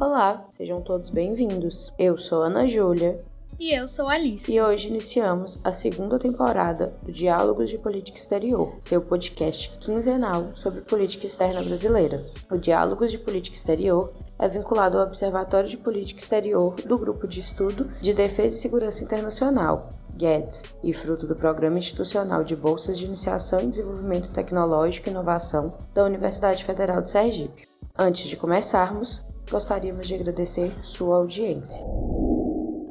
Olá, sejam todos bem-vindos. Eu sou Ana Júlia. E eu sou Alice. E hoje iniciamos a segunda temporada do Diálogos de Política Exterior, seu podcast quinzenal sobre política externa brasileira. O Diálogos de Política Exterior é vinculado ao Observatório de Política Exterior do Grupo de Estudo de Defesa e Segurança Internacional, GUEDS, e fruto do Programa Institucional de Bolsas de Iniciação em Desenvolvimento Tecnológico e Inovação da Universidade Federal de Sergipe. Antes de começarmos, gostaríamos de agradecer sua audiência.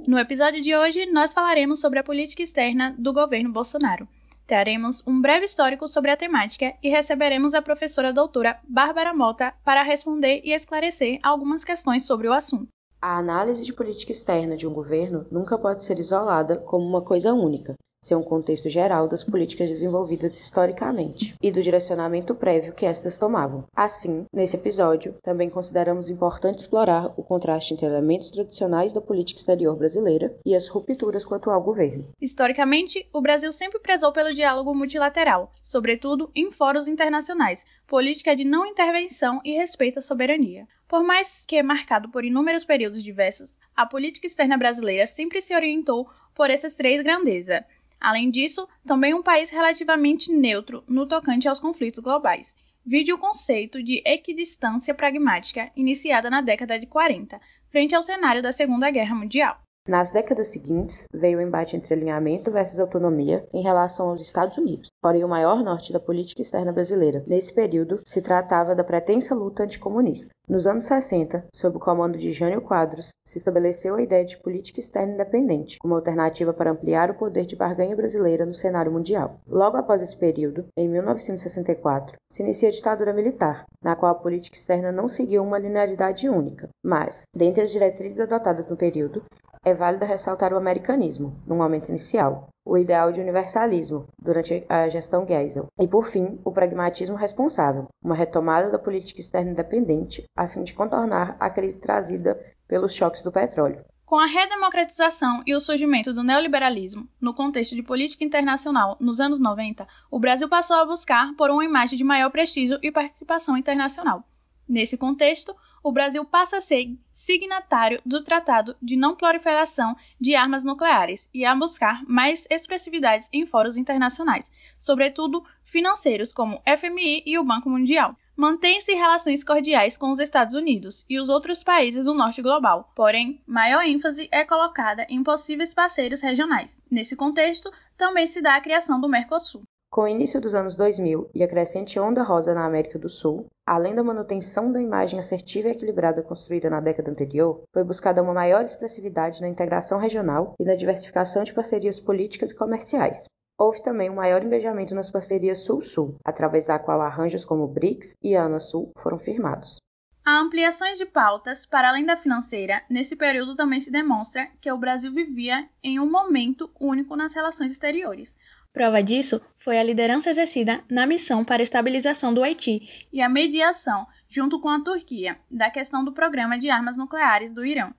No episódio de hoje, nós falaremos sobre a política externa do governo Bolsonaro. Teremos um breve histórico sobre a temática e receberemos a professora doutora Bárbara Mota para responder e esclarecer algumas questões sobre o assunto. A análise de política externa de um governo nunca pode ser isolada como uma coisa única, ser um contexto geral das políticas desenvolvidas historicamente e do direcionamento prévio que estas tomavam. Assim, nesse episódio, também consideramos importante explorar o contraste entre elementos tradicionais da política exterior brasileira e as rupturas com o atual governo. Historicamente, o Brasil sempre prezou pelo diálogo multilateral, sobretudo em fóruns internacionais, política de não intervenção e respeito à soberania. Por mais que marcado por inúmeros períodos diversos, a política externa brasileira sempre se orientou por essas três grandezas Além disso, também um país relativamente neutro no tocante aos conflitos globais. Vide o conceito de equidistância pragmática, iniciada na década de 40, frente ao cenário da Segunda Guerra Mundial. Nas décadas seguintes, veio o embate entre alinhamento versus autonomia em relação aos Estados Unidos, porém o maior norte da política externa brasileira. Nesse período, se tratava da pretensa luta anticomunista. Nos anos 60, sob o comando de Jânio Quadros, se estabeleceu a ideia de política externa independente, como alternativa para ampliar o poder de barganha brasileira no cenário mundial. Logo após esse período, em 1964, se inicia a ditadura militar, na qual a política externa não seguiu uma linearidade única, mas, dentre as diretrizes adotadas no período, é válido ressaltar o americanismo, no momento inicial, o ideal de universalismo, durante a gestão Geisel, e, por fim, o pragmatismo responsável, uma retomada da política externa independente, a fim de contornar a crise trazida pelos choques do petróleo. Com a redemocratização e o surgimento do neoliberalismo no contexto de política internacional nos anos 90, o Brasil passou a buscar por uma imagem de maior prestígio e participação internacional. Nesse contexto, o Brasil passa a ser signatário do Tratado de Não Proliferação de Armas Nucleares e a buscar mais expressividades em fóruns internacionais, sobretudo financeiros como FMI e o Banco Mundial. Mantém-se relações cordiais com os Estados Unidos e os outros países do norte global, porém, maior ênfase é colocada em possíveis parceiros regionais. Nesse contexto, também se dá a criação do Mercosul. Com o início dos anos 2000 e a crescente onda rosa na América do Sul, além da manutenção da imagem assertiva e equilibrada construída na década anterior, foi buscada uma maior expressividade na integração regional e na diversificação de parcerias políticas e comerciais. Houve também um maior engajamento nas parcerias Sul-Sul, através da qual arranjos como BRICS e ANA-Sul foram firmados. Há ampliações de pautas para além da financeira. Nesse período também se demonstra que o Brasil vivia em um momento único nas relações exteriores, Prova disso foi a liderança exercida na missão para a estabilização do Haiti e a mediação, junto com a Turquia, da questão do programa de armas nucleares do Irã.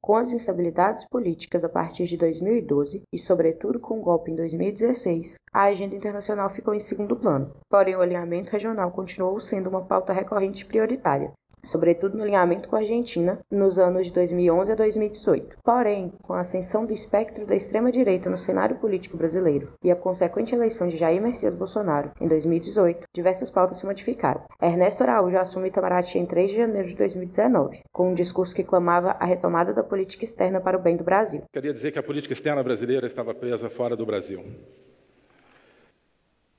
Com as instabilidades políticas a partir de 2012 e, sobretudo, com o golpe em 2016, a agenda internacional ficou em segundo plano. Porém, o alinhamento regional continuou sendo uma pauta recorrente e prioritária, sobretudo no alinhamento com a Argentina nos anos de 2011 a 2018. Porém, com a ascensão do espectro da extrema-direita no cenário político brasileiro e a consequente eleição de Jair Messias Bolsonaro em 2018, diversas pautas se modificaram. Ernesto Araújo assume Itamaraty em 3 de janeiro de 2019, com um discurso que clamava a retomada da política externa para o bem do Brasil. Queria dizer que a política externa brasileira estava presa fora do Brasil.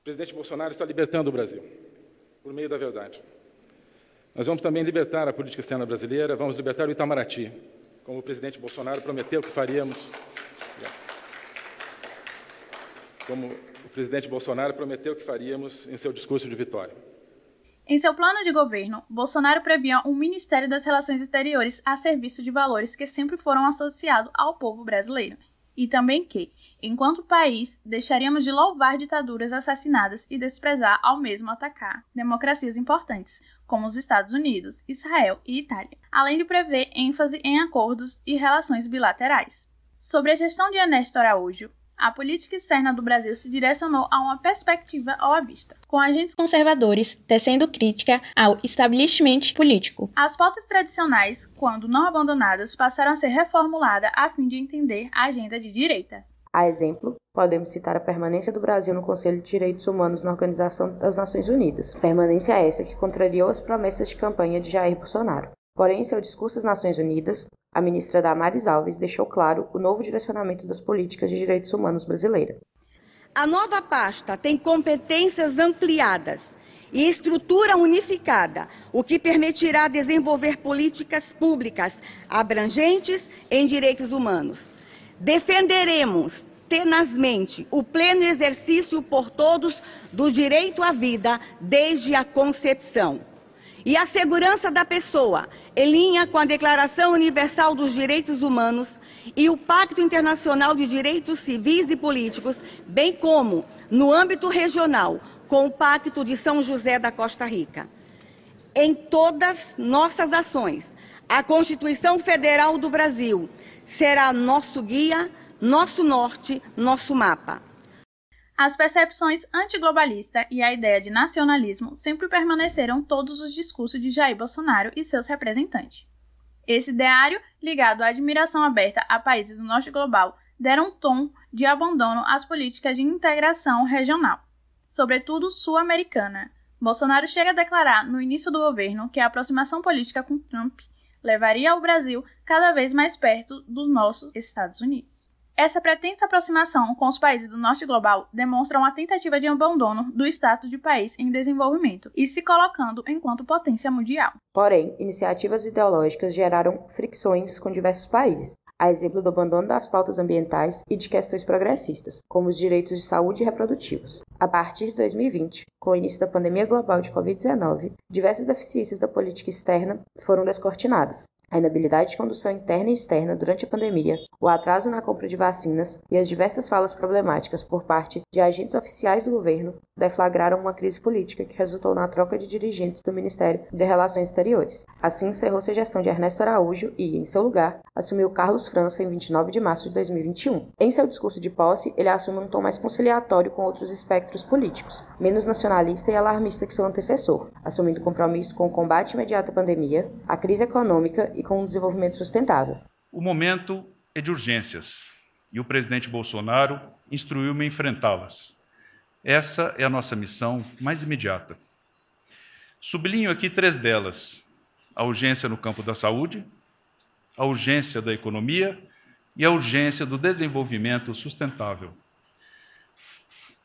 O presidente Bolsonaro está libertando o Brasil por meio da verdade. Nós vamos também libertar a política externa brasileira, vamos libertar o Itamaraty, como o presidente Bolsonaro prometeu que faríamos. Como o presidente Bolsonaro prometeu que faríamos em seu discurso de vitória. Em seu plano de governo, Bolsonaro previa um Ministério das Relações Exteriores a serviço de valores que sempre foram associados ao povo brasileiro e também que, enquanto país, deixaríamos de louvar ditaduras assassinadas e desprezar ao mesmo atacar democracias importantes, como os Estados Unidos, Israel e Itália, além de prever ênfase em acordos e relações bilaterais. Sobre a gestão de Ernesto Araújo, a política externa do Brasil se direcionou a uma perspectiva olavista, com agentes conservadores tecendo crítica ao establishment político. As pautas tradicionais, quando não abandonadas, passaram a ser reformuladas a fim de entender a agenda de direita. A exemplo, podemos citar a permanência do Brasil no Conselho de Direitos Humanos na Organização das Nações Unidas, permanência essa que contrariou as promessas de campanha de Jair Bolsonaro. Porém, em seu discurso às Nações Unidas, a ministra Damares Alves deixou claro o novo direcionamento das políticas de direitos humanos brasileira. A nova pasta tem competências ampliadas e estrutura unificada, o que permitirá desenvolver políticas públicas abrangentes em direitos humanos. Defenderemos tenazmente o pleno exercício por todos do direito à vida desde a concepção e a segurança da pessoa, em linha com a Declaração Universal dos Direitos Humanos e o Pacto Internacional de Direitos Civis e Políticos, bem como, no âmbito regional, com o Pacto de São José da Costa Rica. Em todas nossas ações, a Constituição Federal do Brasil será nosso guia, nosso norte, nosso mapa. As percepções antiglobalista e a ideia de nacionalismo sempre permaneceram todos os discursos de Jair Bolsonaro e seus representantes. Esse ideário, ligado à admiração aberta a países do norte global, deram um tom de abandono às políticas de integração regional, sobretudo sul-americana. Bolsonaro chega a declarar no início do governo que a aproximação política com Trump levaria o Brasil cada vez mais perto dos nossos Estados Unidos. Essa pretensa aproximação com os países do norte global demonstra uma tentativa de abandono do status de país em desenvolvimento e se colocando enquanto potência mundial. Porém, iniciativas ideológicas geraram fricções com diversos países, a exemplo do abandono das pautas ambientais e de questões progressistas, como os direitos de saúde e reprodutivos. A partir de 2020, com o início da pandemia global de Covid-19, diversas deficiências da política externa foram descortinadas, a inabilidade de condução interna e externa durante a pandemia, o atraso na compra de vacinas e as diversas falas problemáticas por parte de agentes oficiais do governo deflagraram uma crise política que resultou na troca de dirigentes do Ministério de Relações Exteriores. Assim encerrou-se a gestão de Ernesto Araújo e, em seu lugar, assumiu Carlos França em 29 de março de 2021. Em seu discurso de posse, ele assume um tom mais conciliatório com outros espectros políticos, menos nacionalista e alarmista que seu antecessor, assumindo compromisso com o combate imediato à pandemia, a crise econômica e com um desenvolvimento sustentável. O momento é de urgências e o presidente Bolsonaro instruiu-me a enfrentá-las. Essa é a nossa missão mais imediata. Sublinho aqui três delas: a urgência no campo da saúde, a urgência da economia e a urgência do desenvolvimento sustentável.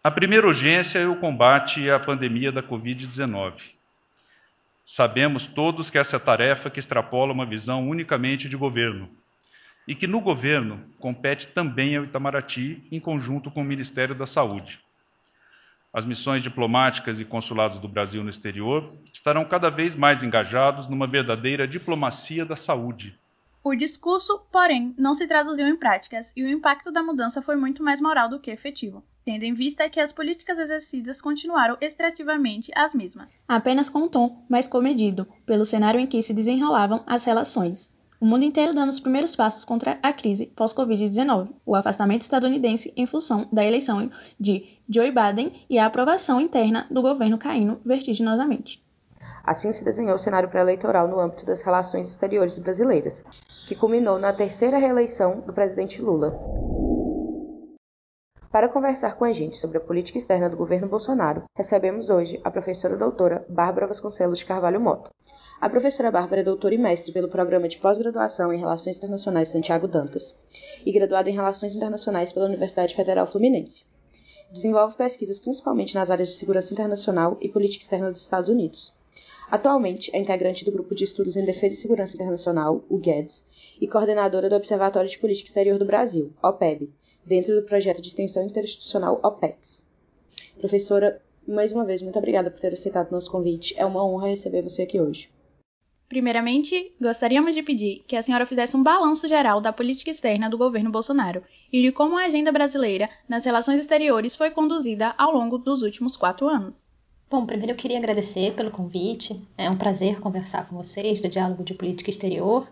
A primeira urgência é o combate à pandemia da Covid-19. Sabemos todos que essa é tarefa que extrapola uma visão unicamente de governo e que no governo compete também ao Itamaraty em conjunto com o Ministério da Saúde. As missões diplomáticas e consulados do Brasil no exterior estarão cada vez mais engajados numa verdadeira diplomacia da saúde. O discurso, porém, não se traduziu em práticas e o impacto da mudança foi muito mais moral do que efetivo tendo em vista que as políticas exercidas continuaram extrativamente as mesmas. Apenas com um tom mais comedido, pelo cenário em que se desenrolavam as relações. O mundo inteiro dando os primeiros passos contra a crise pós-Covid-19, o afastamento estadunidense em função da eleição de Joe Biden e a aprovação interna do governo caindo vertiginosamente. Assim se desenhou o cenário pré-eleitoral no âmbito das relações exteriores brasileiras, que culminou na terceira reeleição do presidente Lula. Para conversar com a gente sobre a política externa do governo Bolsonaro, recebemos hoje a professora doutora Bárbara Vasconcelos de Carvalho Mota. A professora Bárbara é doutora e mestre pelo Programa de Pós-Graduação em Relações Internacionais Santiago Dantas e graduada em Relações Internacionais pela Universidade Federal Fluminense. Desenvolve pesquisas principalmente nas áreas de segurança internacional e política externa dos Estados Unidos. Atualmente é integrante do Grupo de Estudos em Defesa e Segurança Internacional, o GEDS, e coordenadora do Observatório de Política Exterior do Brasil, OPEB, dentro do projeto de extensão interinstitucional OPEX. Professora, mais uma vez, muito obrigada por ter aceitado nosso convite. É uma honra receber você aqui hoje. Primeiramente, gostaríamos de pedir que a senhora fizesse um balanço geral da política externa do governo Bolsonaro e de como a agenda brasileira nas relações exteriores foi conduzida ao longo dos últimos quatro anos. Bom, primeiro eu queria agradecer pelo convite. É um prazer conversar com vocês do Diálogo de Política Exterior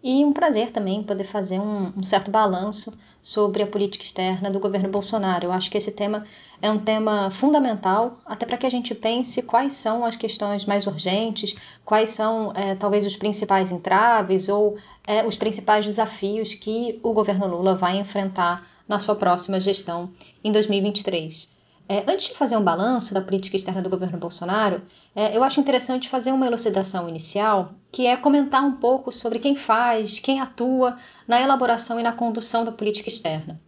e um prazer também poder fazer um, um certo balanço sobre a política externa do governo Bolsonaro. Eu acho que esse tema é um tema fundamental, até para que a gente pense quais são as questões mais urgentes, quais são é, talvez os principais entraves ou é, os principais desafios que o governo Lula vai enfrentar na sua próxima gestão em 2023. É, antes de fazer um balanço da política externa do governo Bolsonaro, é, eu acho interessante fazer uma elucidação inicial, que é comentar um pouco sobre quem faz, quem atua na elaboração e na condução da política externa.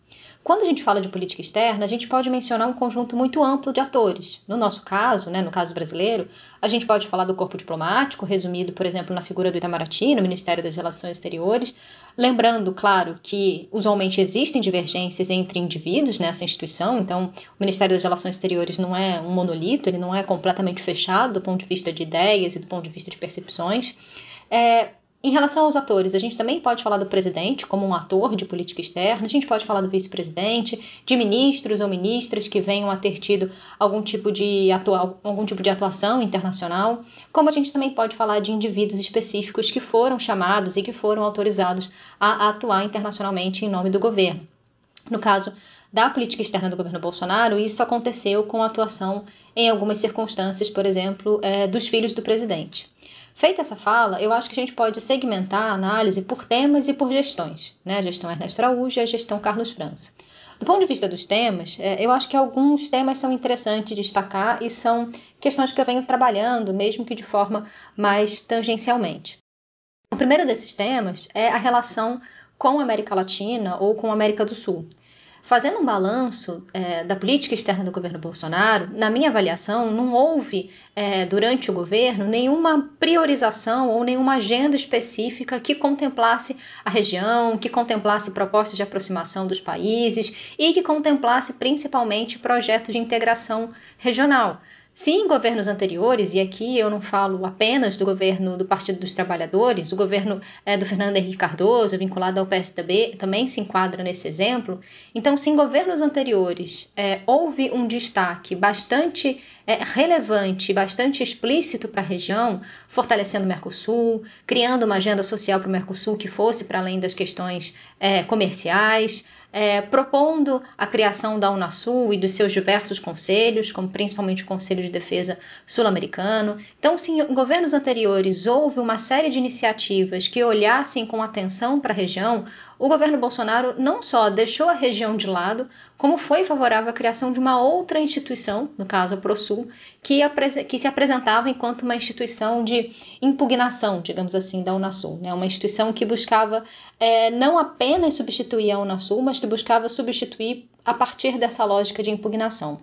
Quando a gente fala de política externa, a gente pode mencionar um conjunto muito amplo de atores. No nosso caso, né, no caso brasileiro, a gente pode falar do corpo diplomático, resumido, por exemplo, na figura do Itamaraty, no Ministério das Relações Exteriores. Lembrando, claro, que usualmente existem divergências entre indivíduos nessa instituição, então o Ministério das Relações Exteriores não é um monolito, ele não é completamente fechado do ponto de vista de ideias e do ponto de vista de percepções. É, em relação aos atores, a gente também pode falar do presidente como um ator de política externa, a gente pode falar do vice-presidente, de ministros ou ministras que venham a ter tido algum tipo, de atua algum tipo de atuação internacional, como a gente também pode falar de indivíduos específicos que foram chamados e que foram autorizados a atuar internacionalmente em nome do governo. No caso da política externa do governo Bolsonaro, isso aconteceu com a atuação em algumas circunstâncias, por exemplo, é, dos filhos do presidente. Feita essa fala, eu acho que a gente pode segmentar a análise por temas e por gestões, né? A gestão Ernesto Araújo e a gestão Carlos França. Do ponto de vista dos temas, é, eu acho que alguns temas são interessantes de destacar e são questões que eu venho trabalhando, mesmo que de forma mais tangencialmente. O primeiro desses temas é a relação com a América Latina ou com a América do Sul. Fazendo um balanço é, da política externa do governo Bolsonaro, na minha avaliação, não houve é, durante o governo nenhuma priorização ou nenhuma agenda específica que contemplasse a região, que contemplasse propostas de aproximação dos países e que contemplasse principalmente projetos de integração regional. Se em governos anteriores, e aqui eu não falo apenas do governo do Partido dos Trabalhadores, o governo é, do Fernando Henrique Cardoso, vinculado ao PSDB, também se enquadra nesse exemplo. Então, se em governos anteriores é, houve um destaque bastante é, relevante, bastante explícito para a região, fortalecendo o Mercosul, criando uma agenda social para o Mercosul que fosse para além das questões comerciais, é, propondo a criação da Unasul e dos seus diversos conselhos, como principalmente o Conselho de Defesa Sul-Americano. Então, sim, em governos anteriores houve uma série de iniciativas que olhassem com atenção para a região, o governo Bolsonaro não só deixou a região de lado, como foi favorável à criação de uma outra instituição, no caso a Prosul, que, que se apresentava enquanto uma instituição de impugnação, digamos assim, da Unasul. Né? Uma instituição que buscava é, não apenas substituir a Unasul, mas que buscava substituir a partir dessa lógica de impugnação.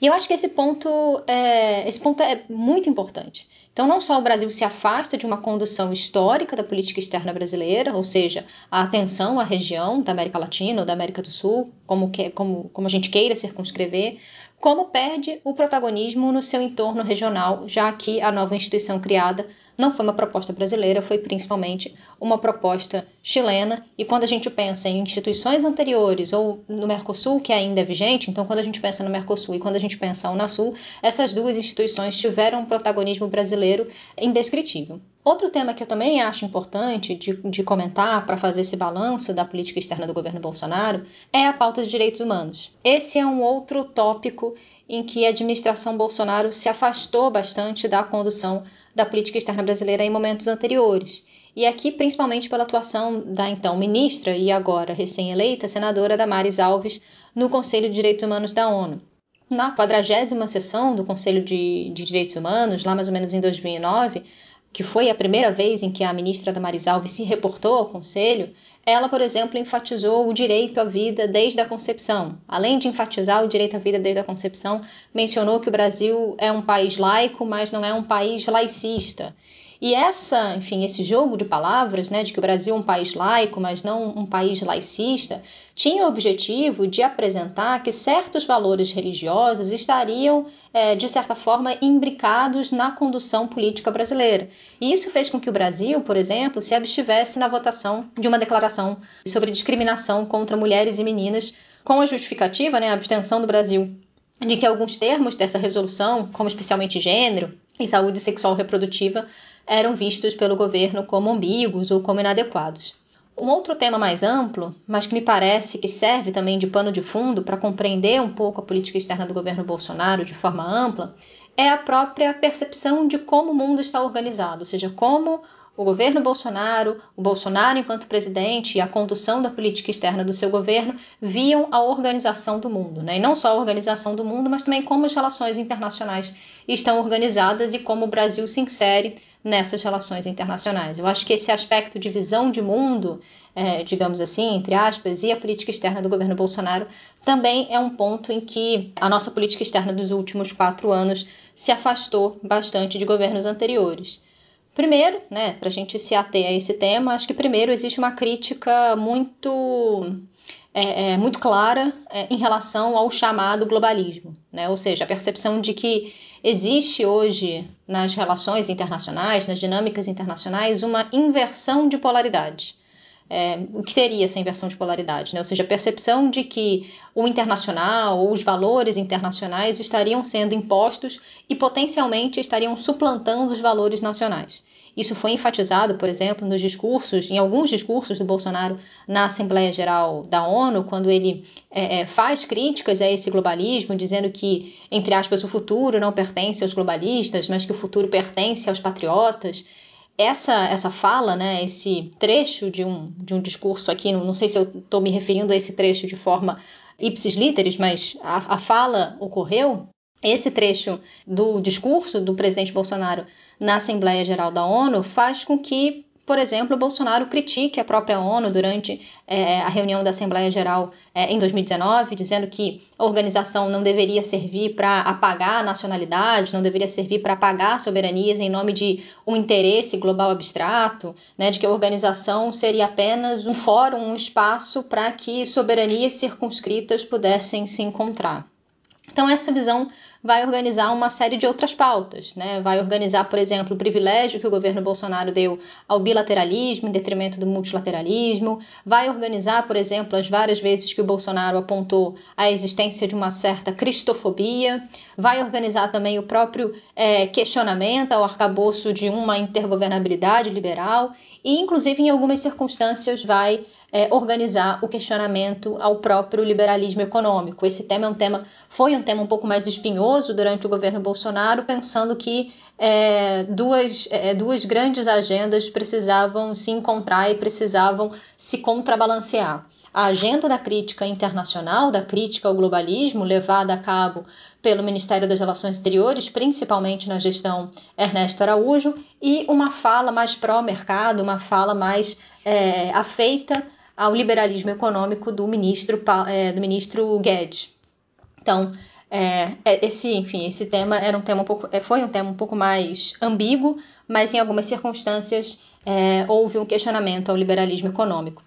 E eu acho que esse ponto é, esse ponto é muito importante. Então, não só o Brasil se afasta de uma condução histórica da política externa brasileira, ou seja, a atenção à região da América Latina ou da América do Sul, como, que, como, como a gente queira circunscrever, como perde o protagonismo no seu entorno regional, já que a nova instituição criada não foi uma proposta brasileira, foi principalmente uma proposta chilena. E quando a gente pensa em instituições anteriores ou no Mercosul, que ainda é vigente, então quando a gente pensa no Mercosul e quando a gente pensa na Unasul, essas duas instituições tiveram um protagonismo brasileiro indescritível. Outro tema que eu também acho importante de, de comentar para fazer esse balanço da política externa do governo Bolsonaro é a pauta de direitos humanos. Esse é um outro tópico em que a administração Bolsonaro se afastou bastante da condução da política externa brasileira em momentos anteriores. E aqui, principalmente pela atuação da então ministra e agora recém-eleita senadora Damares Alves no Conselho de Direitos Humanos da ONU. Na quadragésima sessão do Conselho de, de Direitos Humanos, lá mais ou menos em 2009, que foi a primeira vez em que a ministra Damares Alves se reportou ao Conselho, ela, por exemplo, enfatizou o direito à vida desde a concepção. Além de enfatizar o direito à vida desde a concepção, mencionou que o Brasil é um país laico, mas não é um país laicista. E essa, enfim, esse jogo de palavras, né, de que o Brasil é um país laico, mas não um país laicista, tinha o objetivo de apresentar que certos valores religiosos estariam, é, de certa forma, imbricados na condução política brasileira. E isso fez com que o Brasil, por exemplo, se abstivesse na votação de uma declaração sobre discriminação contra mulheres e meninas, com a justificativa, né, a abstenção do Brasil de que alguns termos dessa resolução, como especialmente gênero e saúde sexual reprodutiva, eram vistos pelo governo como ambíguos ou como inadequados. Um outro tema mais amplo, mas que me parece que serve também de pano de fundo para compreender um pouco a política externa do governo Bolsonaro de forma ampla, é a própria percepção de como o mundo está organizado, ou seja, como o governo Bolsonaro, o Bolsonaro enquanto presidente e a condução da política externa do seu governo viam a organização do mundo, né? E não só a organização do mundo, mas também como as relações internacionais estão organizadas e como o Brasil se insere nessas relações internacionais. Eu acho que esse aspecto de visão de mundo, é, digamos assim, entre aspas, e a política externa do governo Bolsonaro também é um ponto em que a nossa política externa dos últimos quatro anos se afastou bastante de governos anteriores. Primeiro, né, para a gente se ater a esse tema, acho que primeiro existe uma crítica muito é, é, muito clara é, em relação ao chamado globalismo, né? ou seja, a percepção de que existe hoje nas relações internacionais, nas dinâmicas internacionais, uma inversão de polaridade. É, o que seria essa inversão de polaridade? Né? Ou seja, a percepção de que o internacional ou os valores internacionais estariam sendo impostos e potencialmente estariam suplantando os valores nacionais. Isso foi enfatizado, por exemplo, nos discursos, em alguns discursos do Bolsonaro na Assembleia Geral da ONU, quando ele é, é, faz críticas a esse globalismo, dizendo que, entre aspas, o futuro não pertence aos globalistas, mas que o futuro pertence aos patriotas. Essa, essa fala, né, esse trecho de um, de um discurso aqui, não, não sei se eu estou me referindo a esse trecho de forma ipsis literis, mas a, a fala ocorreu esse trecho do discurso do presidente Bolsonaro na Assembleia Geral da ONU faz com que, por exemplo, Bolsonaro critique a própria ONU durante é, a reunião da Assembleia Geral é, em 2019, dizendo que a organização não deveria servir para apagar nacionalidades, não deveria servir para apagar soberanias em nome de um interesse global abstrato, né, de que a organização seria apenas um fórum, um espaço para que soberanias circunscritas pudessem se encontrar. Então, essa visão vai organizar uma série de outras pautas, né? Vai organizar, por exemplo, o privilégio que o governo Bolsonaro deu ao bilateralismo em detrimento do multilateralismo, vai organizar, por exemplo, as várias vezes que o Bolsonaro apontou a existência de uma certa cristofobia, vai organizar também o próprio é, questionamento ao arcabouço de uma intergovernabilidade liberal. E, inclusive, em algumas circunstâncias, vai é, organizar o questionamento ao próprio liberalismo econômico. Esse tema é um tema, foi um tema um pouco mais espinhoso durante o governo Bolsonaro, pensando que é, duas, é, duas grandes agendas precisavam se encontrar e precisavam se contrabalancear. A agenda da crítica internacional, da crítica ao globalismo, levada a cabo pelo Ministério das Relações Exteriores, principalmente na gestão Ernesto Araújo, e uma fala mais pró-mercado, uma fala mais é, afeita ao liberalismo econômico do ministro, é, do ministro Guedes. Então, é, é, esse, enfim, esse tema era um tema um pouco, é, foi um tema um pouco mais ambíguo, mas em algumas circunstâncias é, houve um questionamento ao liberalismo econômico.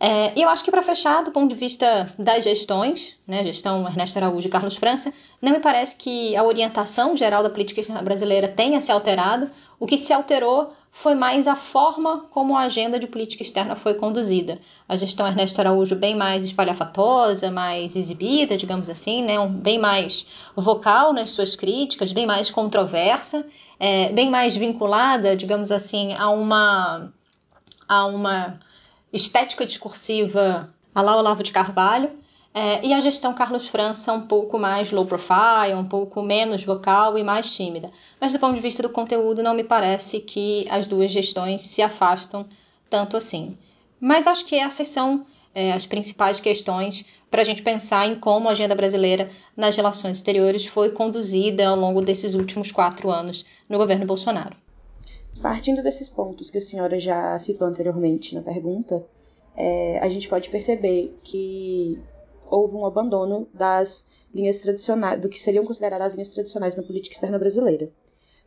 É, e eu acho que para fechar, do ponto de vista das gestões, né, gestão Ernesto Araújo e Carlos França, não me parece que a orientação geral da política brasileira tenha se alterado. O que se alterou foi mais a forma como a agenda de política externa foi conduzida. A gestão Ernesto Araújo bem mais espalhafatosa, mais exibida, digamos assim, né? Bem mais vocal nas suas críticas, bem mais controversa, é, bem mais vinculada, digamos assim, a uma, a uma estética discursiva a lá Olavo de Carvalho. É, e a gestão Carlos França um pouco mais low profile, um pouco menos vocal e mais tímida. Mas do ponto de vista do conteúdo, não me parece que as duas gestões se afastam tanto assim. Mas acho que essas são é, as principais questões para a gente pensar em como a agenda brasileira nas relações exteriores foi conduzida ao longo desses últimos quatro anos no governo Bolsonaro. Partindo desses pontos que a senhora já citou anteriormente na pergunta, é, a gente pode perceber que houve um abandono das linhas tradicionais, do que seriam consideradas as linhas tradicionais na política externa brasileira.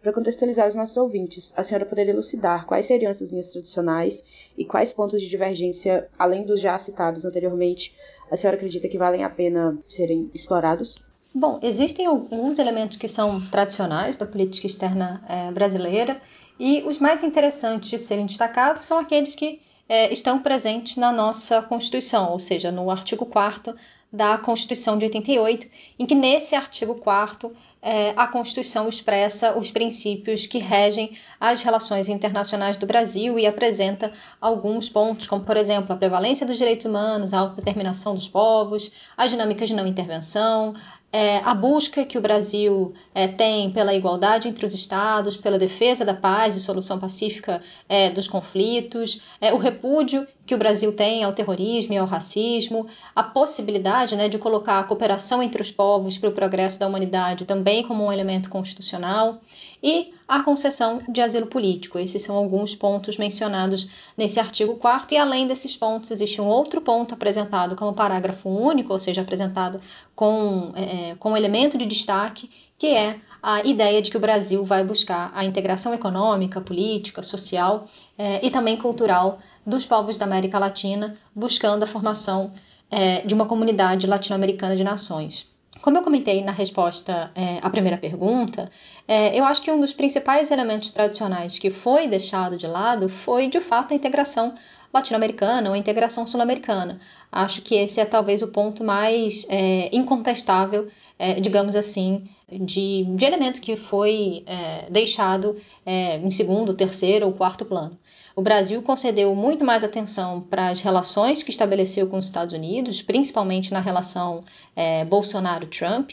Para contextualizar os nossos ouvintes, a senhora poderia elucidar quais seriam essas linhas tradicionais e quais pontos de divergência, além dos já citados anteriormente, a senhora acredita que valem a pena serem explorados? Bom, existem alguns elementos que são tradicionais da política externa é, brasileira e os mais interessantes de serem destacados são aqueles que é, estão presentes na nossa Constituição, ou seja, no artigo 4 da Constituição de 88, em que nesse artigo 4 é, a Constituição expressa os princípios que regem as relações internacionais do Brasil e apresenta alguns pontos, como, por exemplo, a prevalência dos direitos humanos, a autodeterminação dos povos, as dinâmicas de não intervenção, é, a busca que o Brasil é, tem pela igualdade entre os Estados, pela defesa da paz e solução pacífica é, dos conflitos, é, o repúdio que o Brasil tem ao terrorismo e ao racismo, a possibilidade né, de colocar a cooperação entre os povos para o progresso da humanidade também como um elemento constitucional e a concessão de asilo político. Esses são alguns pontos mencionados nesse artigo 4 e além desses pontos existe um outro ponto apresentado como parágrafo único, ou seja, apresentado com, é, com um elemento de destaque, que é a ideia de que o Brasil vai buscar a integração econômica, política, social é, e também cultural dos povos da América Latina, buscando a formação é, de uma comunidade latino-americana de nações. Como eu comentei na resposta é, à primeira pergunta, é, eu acho que um dos principais elementos tradicionais que foi deixado de lado foi, de fato, a integração latino-americana ou a integração sul-americana. Acho que esse é talvez o ponto mais é, incontestável, é, digamos assim, de, de, elemento que foi é, deixado é, em segundo, terceiro ou quarto plano. O Brasil concedeu muito mais atenção para as relações que estabeleceu com os Estados Unidos, principalmente na relação é, Bolsonaro-Trump,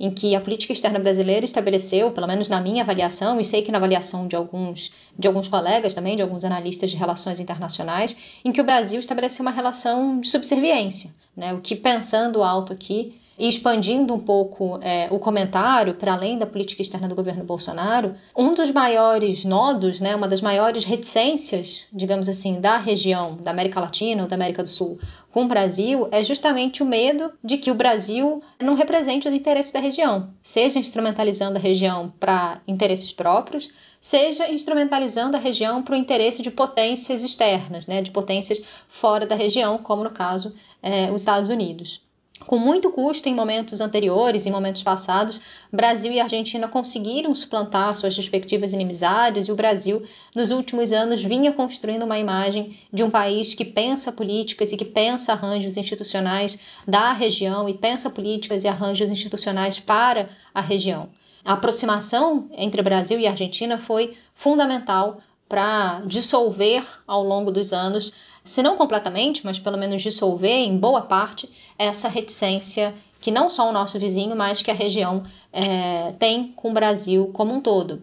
em que a política externa brasileira estabeleceu, pelo menos na minha avaliação, e sei que na avaliação de alguns, de alguns colegas também, de alguns analistas de relações internacionais, em que o Brasil estabeleceu uma relação de subserviência, né? o que, pensando alto aqui, e expandindo um pouco é, o comentário para além da política externa do governo Bolsonaro, um dos maiores nodos, né, uma das maiores reticências, digamos assim, da região da América Latina ou da América do Sul com o Brasil é justamente o medo de que o Brasil não represente os interesses da região, seja instrumentalizando a região para interesses próprios, seja instrumentalizando a região para o interesse de potências externas, né, de potências fora da região, como no caso é, os Estados Unidos. Com muito custo em momentos anteriores, em momentos passados, Brasil e Argentina conseguiram suplantar suas respectivas inimizades e o Brasil, nos últimos anos, vinha construindo uma imagem de um país que pensa políticas e que pensa arranjos institucionais da região e pensa políticas e arranjos institucionais para a região. A aproximação entre Brasil e Argentina foi fundamental para dissolver ao longo dos anos se não completamente, mas pelo menos dissolver em boa parte essa reticência que não só o nosso vizinho, mas que a região é, tem com o Brasil como um todo.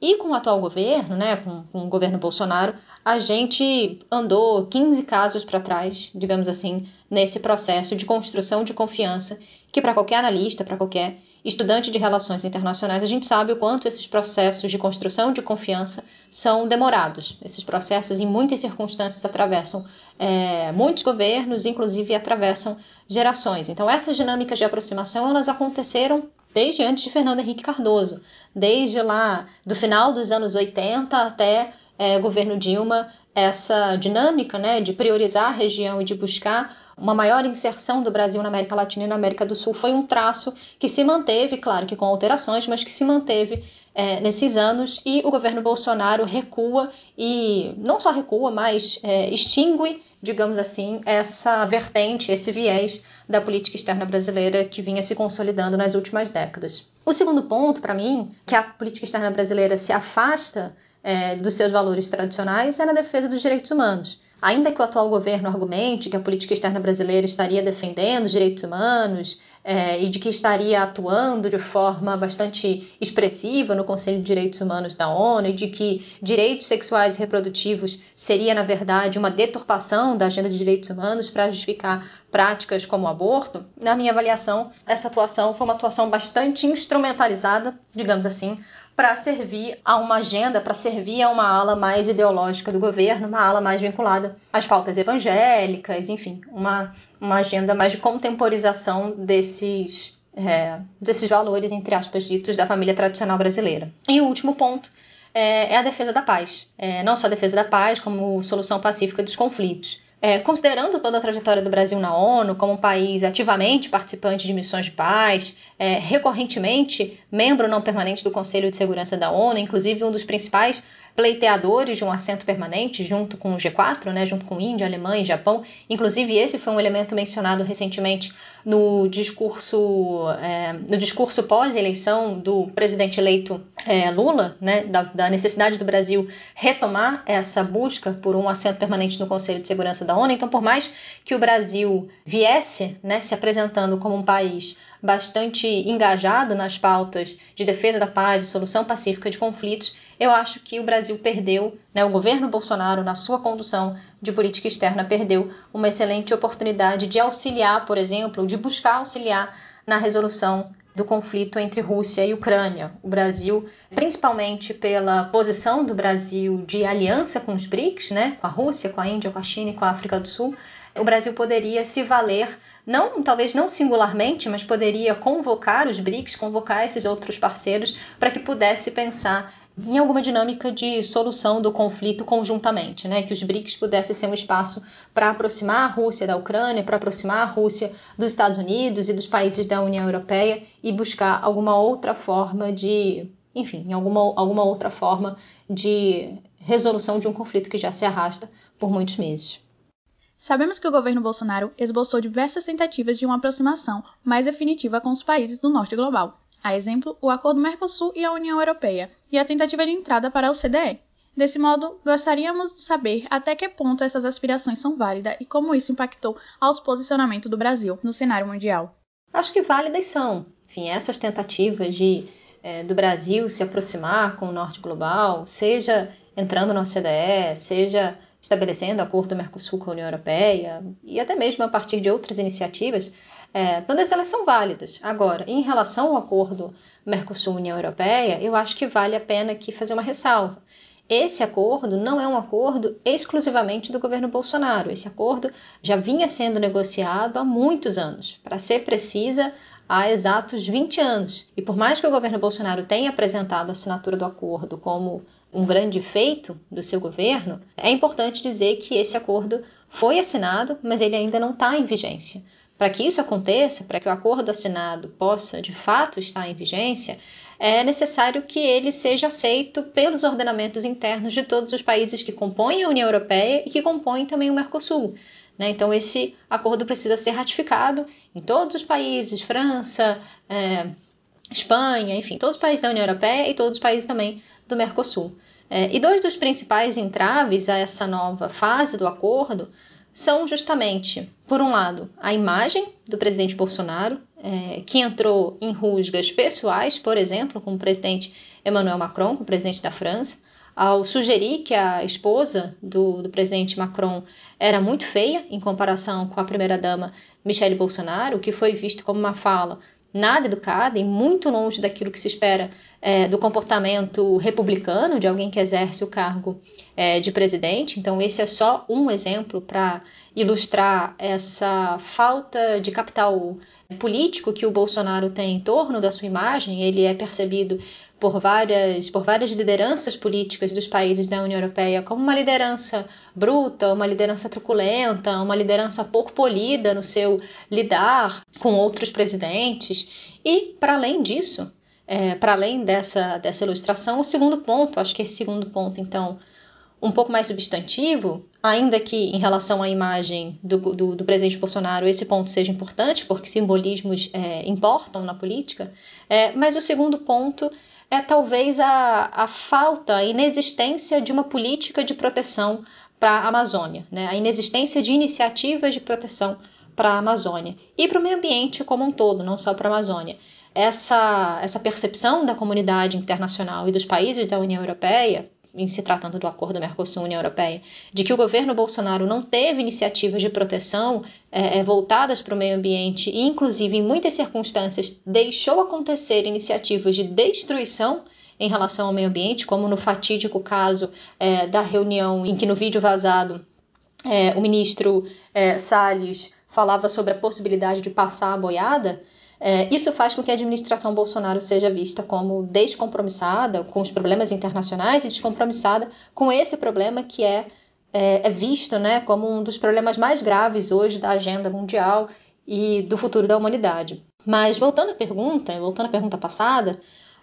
E com o atual governo, né, com, com o governo Bolsonaro, a gente andou 15 casos para trás, digamos assim, nesse processo de construção de confiança, que para qualquer analista, para qualquer estudante de relações internacionais, a gente sabe o quanto esses processos de construção de confiança são demorados. Esses processos, em muitas circunstâncias, atravessam é, muitos governos, inclusive atravessam gerações. Então, essas dinâmicas de aproximação elas aconteceram desde antes de Fernando Henrique Cardoso, desde lá do final dos anos 80 até é, governo Dilma, essa dinâmica né, de priorizar a região e de buscar uma maior inserção do Brasil na América Latina e na América do Sul foi um traço que se manteve, claro que com alterações, mas que se manteve é, nesses anos. E o governo Bolsonaro recua e não só recua, mas é, extingue, digamos assim, essa vertente, esse viés da política externa brasileira que vinha se consolidando nas últimas décadas. O segundo ponto, para mim, que a política externa brasileira se afasta é, dos seus valores tradicionais é na defesa dos direitos humanos. Ainda que o atual governo argumente que a política externa brasileira estaria defendendo os direitos humanos é, e de que estaria atuando de forma bastante expressiva no Conselho de Direitos Humanos da ONU e de que direitos sexuais e reprodutivos seria, na verdade, uma deturpação da agenda de direitos humanos para justificar práticas como o aborto, na minha avaliação, essa atuação foi uma atuação bastante instrumentalizada, digamos assim, para servir a uma agenda, para servir a uma ala mais ideológica do governo, uma ala mais vinculada às pautas evangélicas, enfim, uma, uma agenda mais de contemporização desses, é, desses valores, entre aspas, ditos da família tradicional brasileira. E o último ponto é, é a defesa da paz. É, não só a defesa da paz, como solução pacífica dos conflitos. É, considerando toda a trajetória do Brasil na ONU como um país ativamente participante de missões de paz, é, recorrentemente membro não permanente do Conselho de Segurança da ONU, inclusive um dos principais pleiteadores de um assento permanente junto com o G4, né, junto com Índia, Alemanha e Japão. Inclusive, esse foi um elemento mencionado recentemente no discurso, é, no discurso pós-eleição do presidente eleito é, Lula, né, da, da, necessidade do Brasil retomar essa busca por um assento permanente no Conselho de Segurança da ONU. Então, por mais que o Brasil viesse né, se apresentando como um país bastante engajado nas pautas de defesa da paz e solução pacífica de conflitos, eu acho que o Brasil perdeu, né, o governo Bolsonaro, na sua condução de política externa, perdeu uma excelente oportunidade de auxiliar, por exemplo, de buscar auxiliar na resolução do conflito entre Rússia e Ucrânia. O Brasil, principalmente pela posição do Brasil de aliança com os BRICS, né, com a Rússia, com a Índia, com a China e com a África do Sul, o Brasil poderia se valer, não talvez não singularmente, mas poderia convocar os BRICS, convocar esses outros parceiros para que pudesse pensar em alguma dinâmica de solução do conflito conjuntamente, né? que os BRICS pudessem ser um espaço para aproximar a Rússia da Ucrânia, para aproximar a Rússia dos Estados Unidos e dos países da União Europeia e buscar alguma outra forma de, enfim, alguma, alguma outra forma de resolução de um conflito que já se arrasta por muitos meses. Sabemos que o governo Bolsonaro esboçou diversas tentativas de uma aproximação mais definitiva com os países do norte global, a exemplo, o acordo Mercosul e a União Europeia, e a tentativa de entrada para a OCDE. Desse modo, gostaríamos de saber até que ponto essas aspirações são válidas e como isso impactou aos posicionamentos do Brasil no cenário mundial. Acho que válidas são. Enfim, essas tentativas de é, do Brasil se aproximar com o norte global, seja entrando na OCDE, seja estabelecendo acordo do Mercosul com a União Europeia e até mesmo a partir de outras iniciativas, é, todas elas são válidas. Agora, em relação ao acordo Mercosul-União Europeia, eu acho que vale a pena aqui fazer uma ressalva. Esse acordo não é um acordo exclusivamente do governo Bolsonaro. Esse acordo já vinha sendo negociado há muitos anos. Para ser precisa, há exatos 20 anos. E por mais que o governo Bolsonaro tenha apresentado a assinatura do acordo como um grande feito do seu governo, é importante dizer que esse acordo foi assinado, mas ele ainda não está em vigência. Para que isso aconteça, para que o acordo assinado possa de fato estar em vigência, é necessário que ele seja aceito pelos ordenamentos internos de todos os países que compõem a União Europeia e que compõem também o Mercosul. Né? Então, esse acordo precisa ser ratificado em todos os países França, é, Espanha, enfim, todos os países da União Europeia e todos os países também do Mercosul. É, e dois dos principais entraves a essa nova fase do acordo são justamente, por um lado, a imagem do presidente Bolsonaro, é, que entrou em rusgas pessoais, por exemplo, com o presidente Emmanuel Macron, com o presidente da França, ao sugerir que a esposa do, do presidente Macron era muito feia em comparação com a primeira-dama Michelle Bolsonaro, o que foi visto como uma fala nada educada e muito longe daquilo que se espera é, do comportamento republicano de alguém que exerce o cargo é, de presidente. Então, esse é só um exemplo para ilustrar essa falta de capital político que o Bolsonaro tem em torno da sua imagem. Ele é percebido por várias, por várias lideranças políticas dos países da União Europeia como uma liderança bruta, uma liderança truculenta, uma liderança pouco polida no seu lidar com outros presidentes. E, para além disso, é, para além dessa, dessa ilustração, o segundo ponto, acho que esse segundo ponto, então, um pouco mais substantivo, ainda que em relação à imagem do, do, do presidente Bolsonaro esse ponto seja importante, porque simbolismos é, importam na política, é, mas o segundo ponto é talvez a, a falta, a inexistência de uma política de proteção para a Amazônia, né? a inexistência de iniciativas de proteção para a Amazônia e para o meio ambiente como um todo, não só para a Amazônia. Essa, essa percepção da comunidade internacional e dos países da União Europeia em se tratando do acordo Mercosul-União Europeia, de que o governo Bolsonaro não teve iniciativas de proteção é, é, voltadas para o meio ambiente e, inclusive, em muitas circunstâncias, deixou acontecer iniciativas de destruição em relação ao meio ambiente, como no fatídico caso é, da reunião em que, no vídeo vazado, é, o ministro é, Salles falava sobre a possibilidade de passar a boiada. É, isso faz com que a administração Bolsonaro seja vista como descompromissada com os problemas internacionais e descompromissada com esse problema que é, é, é visto né, como um dos problemas mais graves hoje da agenda mundial e do futuro da humanidade. Mas voltando à pergunta, voltando à pergunta passada,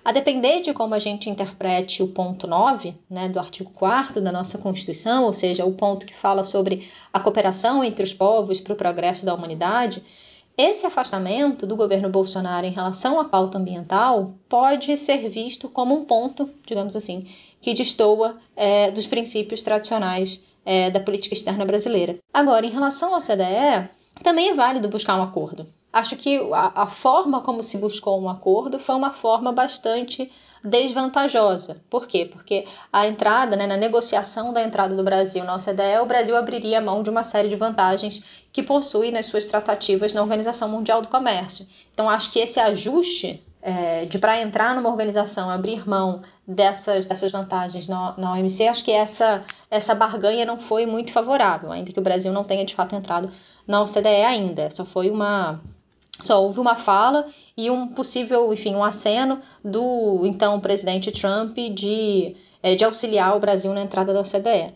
A depender de como a gente interprete o ponto 9 né, do artigo 4 da nossa Constituição, ou seja, o ponto que fala sobre a cooperação entre os povos para o progresso da humanidade, esse afastamento do governo Bolsonaro em relação à pauta ambiental pode ser visto como um ponto, digamos assim, que destoa é, dos princípios tradicionais é, da política externa brasileira. Agora, em relação ao CDE, também é válido buscar um acordo. Acho que a, a forma como se buscou um acordo foi uma forma bastante desvantajosa. Por quê? Porque a entrada, né, na negociação da entrada do Brasil na OCDE, o Brasil abriria mão de uma série de vantagens que possui nas suas tratativas na Organização Mundial do Comércio. Então, acho que esse ajuste é, de para entrar numa organização, abrir mão dessas, dessas vantagens na, na OMC, acho que essa, essa barganha não foi muito favorável, ainda que o Brasil não tenha de fato entrado na OCDE ainda. Só foi uma, só houve uma fala e um possível, enfim, um aceno do então presidente Trump de, é, de auxiliar o Brasil na entrada da OCDE.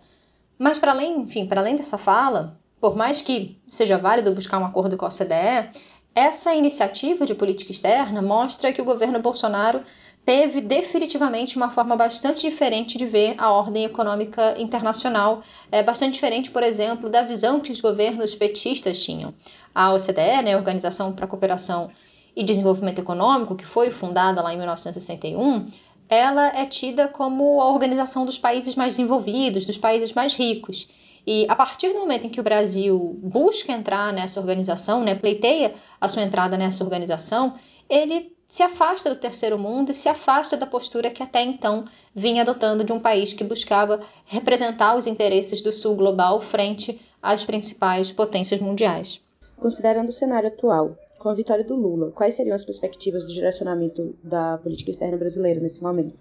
Mas para além, enfim, para além dessa fala, por mais que seja válido buscar um acordo com a OCDE, essa iniciativa de política externa mostra que o governo Bolsonaro teve definitivamente uma forma bastante diferente de ver a ordem econômica internacional, é bastante diferente, por exemplo, da visão que os governos petistas tinham. A OCDE, né, a Organização para a Cooperação e Desenvolvimento Econômico, que foi fundada lá em 1961, ela é tida como a organização dos países mais desenvolvidos, dos países mais ricos. E a partir do momento em que o Brasil busca entrar nessa organização, né, pleiteia a sua entrada nessa organização, ele se afasta do terceiro mundo e se afasta da postura que até então vinha adotando de um país que buscava representar os interesses do sul global frente às principais potências mundiais. Considerando o cenário atual, com a vitória do Lula, quais seriam as perspectivas do direcionamento da política externa brasileira nesse momento?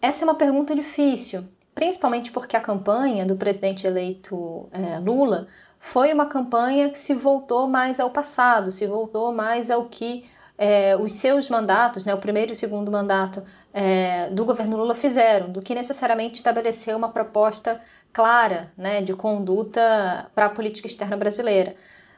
Essa é uma pergunta difícil, principalmente porque a campanha do presidente eleito é, Lula foi uma campanha que se voltou mais ao passado, se voltou mais ao que é, os seus mandatos, né, o primeiro e o segundo mandato é, do governo Lula fizeram, do que necessariamente estabelecer uma proposta clara né, de conduta para a política externa brasileira.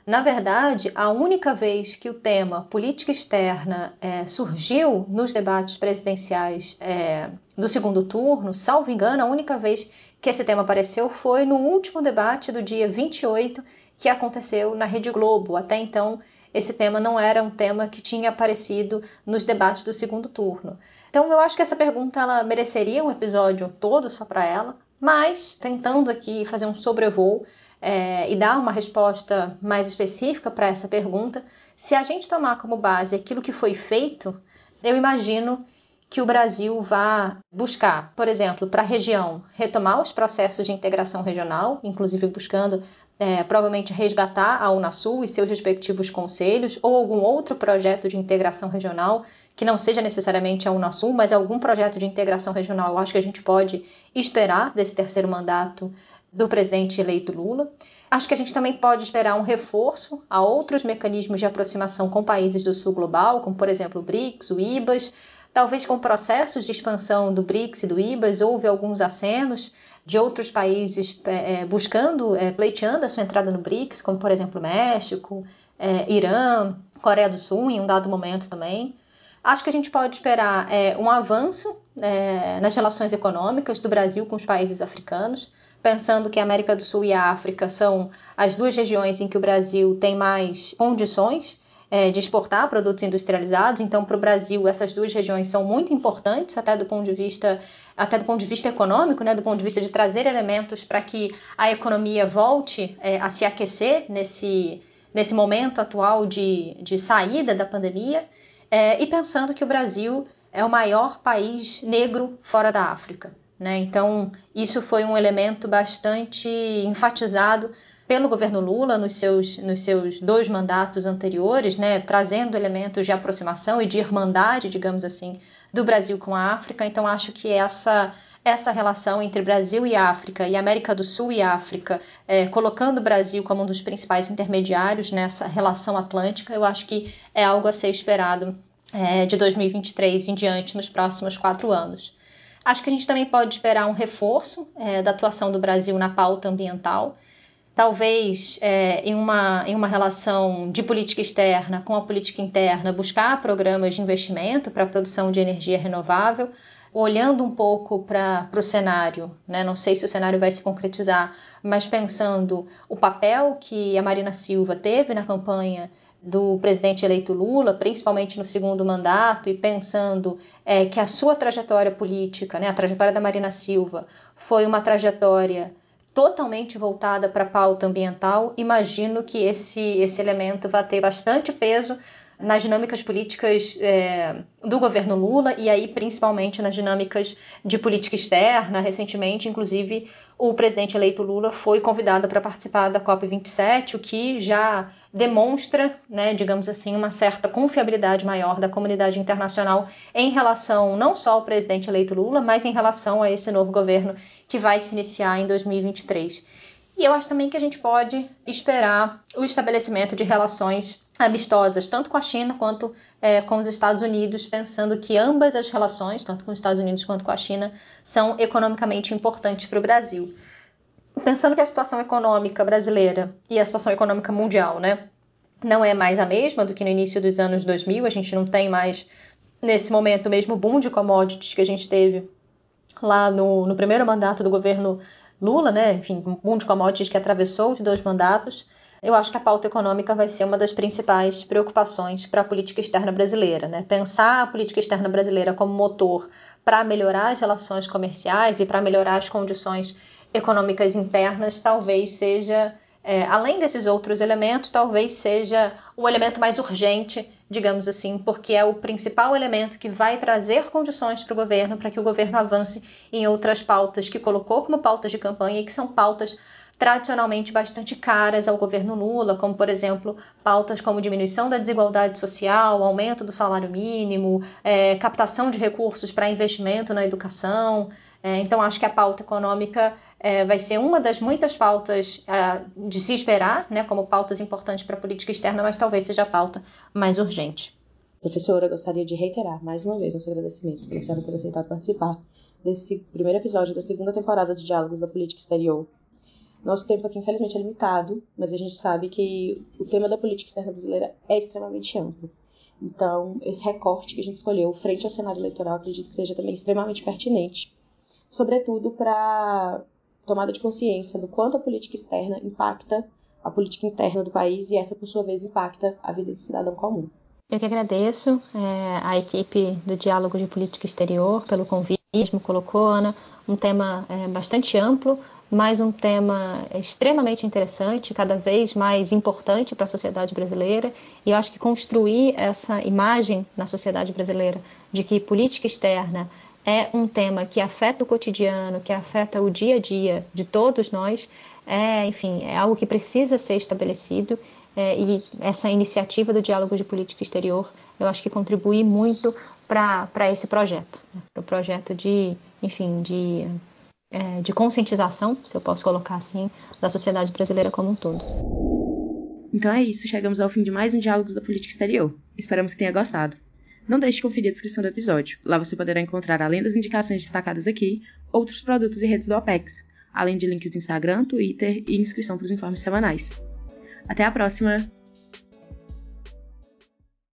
Na verdade, a única vez que o tema política externa é, surgiu nos debates presidenciais é, do segundo turno, salvo engano, a única vez que esse tema apareceu foi no último debate do dia 28, que aconteceu na Rede Globo. Até então, esse tema não era um tema que tinha aparecido nos debates do segundo turno. Então eu acho que essa pergunta ela mereceria um episódio todo só para ela, mas tentando aqui fazer um sobrevoo é, e dar uma resposta mais específica para essa pergunta, se a gente tomar como base aquilo que foi feito, eu imagino que o Brasil vá buscar, por exemplo, para a região, retomar os processos de integração regional, inclusive buscando é, provavelmente resgatar a Unasul e seus respectivos conselhos, ou algum outro projeto de integração regional, que não seja necessariamente a Unasul, mas algum projeto de integração regional, eu acho que a gente pode esperar desse terceiro mandato do presidente eleito Lula. Acho que a gente também pode esperar um reforço a outros mecanismos de aproximação com países do sul global, como por exemplo o BRICS, o IBAS, talvez com processos de expansão do BRICS e do IBAS, houve alguns acenos, de outros países é, é, buscando, é, pleiteando a sua entrada no BRICS, como por exemplo México, é, Irã, Coreia do Sul, em um dado momento também. Acho que a gente pode esperar é, um avanço é, nas relações econômicas do Brasil com os países africanos, pensando que a América do Sul e a África são as duas regiões em que o Brasil tem mais condições é, de exportar produtos industrializados. Então, para o Brasil, essas duas regiões são muito importantes, até do ponto de vista até do ponto de vista econômico, né, do ponto de vista de trazer elementos para que a economia volte é, a se aquecer nesse, nesse momento atual de, de saída da pandemia, é, e pensando que o Brasil é o maior país negro fora da África. Né? Então, isso foi um elemento bastante enfatizado pelo governo Lula nos seus, nos seus dois mandatos anteriores, né? trazendo elementos de aproximação e de irmandade, digamos assim, do Brasil com a África. Então, acho que essa essa relação entre Brasil e África e América do Sul e África, é, colocando o Brasil como um dos principais intermediários nessa relação atlântica, eu acho que é algo a ser esperado é, de 2023 em diante nos próximos quatro anos. Acho que a gente também pode esperar um reforço é, da atuação do Brasil na pauta ambiental. Talvez é, em, uma, em uma relação de política externa com a política interna, buscar programas de investimento para a produção de energia renovável, olhando um pouco para o cenário, né? não sei se o cenário vai se concretizar, mas pensando o papel que a Marina Silva teve na campanha do presidente eleito Lula, principalmente no segundo mandato, e pensando é, que a sua trajetória política, né, a trajetória da Marina Silva, foi uma trajetória totalmente voltada para a pauta ambiental, imagino que esse, esse elemento vai ter bastante peso nas dinâmicas políticas é, do governo Lula e aí principalmente nas dinâmicas de política externa. Recentemente, inclusive, o presidente eleito Lula foi convidado para participar da COP27, o que já demonstra, né, digamos assim, uma certa confiabilidade maior da comunidade internacional em relação não só ao presidente eleito Lula, mas em relação a esse novo governo que vai se iniciar em 2023. E eu acho também que a gente pode esperar o estabelecimento de relações amistosas, tanto com a China quanto é, com os Estados Unidos, pensando que ambas as relações, tanto com os Estados Unidos quanto com a China, são economicamente importantes para o Brasil. Pensando que a situação econômica brasileira e a situação econômica mundial, né, não é mais a mesma do que no início dos anos 2000, a gente não tem mais, nesse momento, o mesmo boom de commodities que a gente teve lá no, no primeiro mandato do governo Lula, né, enfim, um de commodities que atravessou os dois mandatos eu acho que a pauta econômica vai ser uma das principais preocupações para a política externa brasileira. Né? Pensar a política externa brasileira como motor para melhorar as relações comerciais e para melhorar as condições econômicas internas talvez seja, é, além desses outros elementos, talvez seja o elemento mais urgente, digamos assim, porque é o principal elemento que vai trazer condições para o governo para que o governo avance em outras pautas que colocou como pautas de campanha e que são pautas tradicionalmente bastante caras ao governo Lula, como, por exemplo, pautas como diminuição da desigualdade social, aumento do salário mínimo, é, captação de recursos para investimento na educação. É, então, acho que a pauta econômica é, vai ser uma das muitas pautas é, de se esperar, né, como pautas importantes para a política externa, mas talvez seja a pauta mais urgente. Professora, gostaria de reiterar mais uma vez nosso agradecimento pela senhora ter aceitado participar desse primeiro episódio da segunda temporada de Diálogos da Política Exterior nosso tempo aqui, infelizmente, é limitado, mas a gente sabe que o tema da política externa brasileira é extremamente amplo. Então, esse recorte que a gente escolheu frente ao cenário eleitoral, acredito que seja também extremamente pertinente, sobretudo para tomada de consciência do quanto a política externa impacta a política interna do país e essa, por sua vez, impacta a vida do cidadão comum. Eu que agradeço é, a equipe do Diálogo de Política Exterior pelo convite, me colocou, Ana, um tema é, bastante amplo, mas um tema extremamente interessante, cada vez mais importante para a sociedade brasileira. E eu acho que construir essa imagem na sociedade brasileira de que política externa é um tema que afeta o cotidiano, que afeta o dia a dia de todos nós, é, enfim, é algo que precisa ser estabelecido. É, e essa iniciativa do diálogo de política exterior, eu acho que contribui muito para esse projeto, né? para o projeto de, enfim, de é, de conscientização, se eu posso colocar assim, da sociedade brasileira como um todo. Então é isso, chegamos ao fim de mais um Diálogos da Política Exterior. Esperamos que tenha gostado. Não deixe de conferir a descrição do episódio. Lá você poderá encontrar, além das indicações destacadas aqui, outros produtos e redes do OPEX, além de links do Instagram, Twitter e inscrição para os informes semanais. Até a próxima!